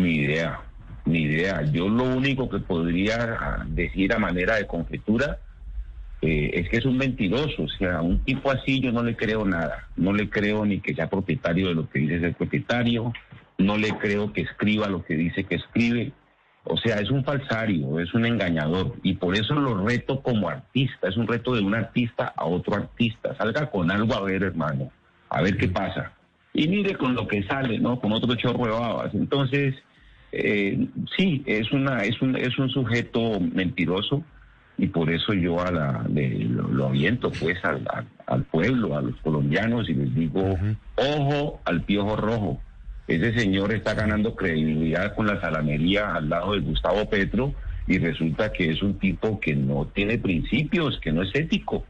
Ni idea. Ni idea. Yo lo único que podría decir a manera de conjetura eh, es que es un mentiroso. O sea, un tipo así yo no le creo nada. No le creo ni que sea propietario de lo que dice ser propietario no le creo que escriba lo que dice que escribe. O sea, es un falsario, es un engañador. Y por eso lo reto como artista. Es un reto de un artista a otro artista. Salga con algo a ver, hermano. A ver qué pasa. Y mire con lo que sale, ¿no? Con otro chorro de babas. Entonces, eh, sí, es, una, es, un, es un sujeto mentiroso. Y por eso yo a la, lo, aviento pues al, al, pueblo, a los colombianos y les digo, ojo al piojo rojo ese señor está ganando credibilidad con la salamería al lado de Gustavo Petro y resulta que es un tipo que no tiene principios, que no es ético.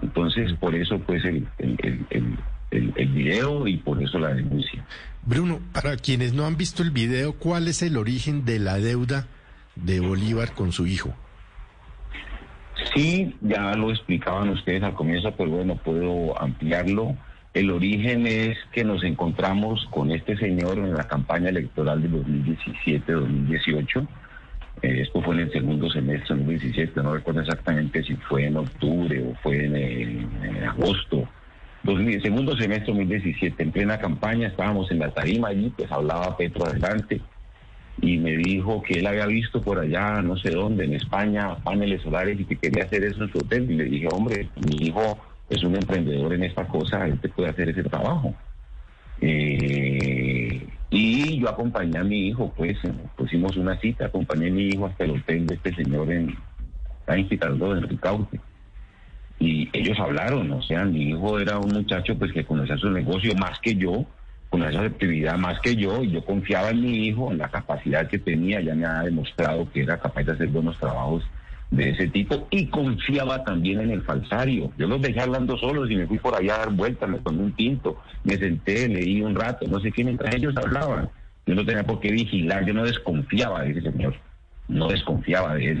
Entonces, por eso pues el, el, video y por eso la denuncia. Bruno, para quienes no han visto el video, ¿cuál es el origen de la deuda de Bolívar con su hijo? Sí, ya lo explicaban ustedes al comienzo, pero bueno, puedo ampliarlo. El origen es que nos encontramos con este señor en la campaña electoral de 2017-2018. Eh, esto fue en el segundo semestre de 2017, no recuerdo exactamente si fue en octubre o fue en, agosto. Segundo semestre de 2017, en plena campaña, estábamos en la tarima allí, pues hablaba Petro adelante y me dijo que él había visto por allá, no sé dónde, en España, paneles solares y que quería hacer eso en su hotel. Y le dije, hombre, mi hijo es un emprendedor en esta cosa, él te puede hacer ese trabajo. Eh, y yo acompañé a mi hijo, pues pusimos una cita, acompañé a mi hijo hasta el hotel de este señor en la institución de Ricaute. Y ellos hablaron, o sea, mi hijo era un muchacho pues que conocía su negocio más que yo, conocía su actividad más que yo, y yo confiaba en mi hijo, en la capacidad que tenía, ya me ha demostrado que era capaz de hacer buenos trabajos de ese tipo y confiaba también en el falsario. Yo los dejé hablando solos y me fui por allá a dar vueltas, me tomé un tinto, me senté, leí un rato, no sé qué, mientras ellos hablaban. Yo no tenía por qué vigilar, yo no desconfiaba de ese señor, no desconfiaba de él.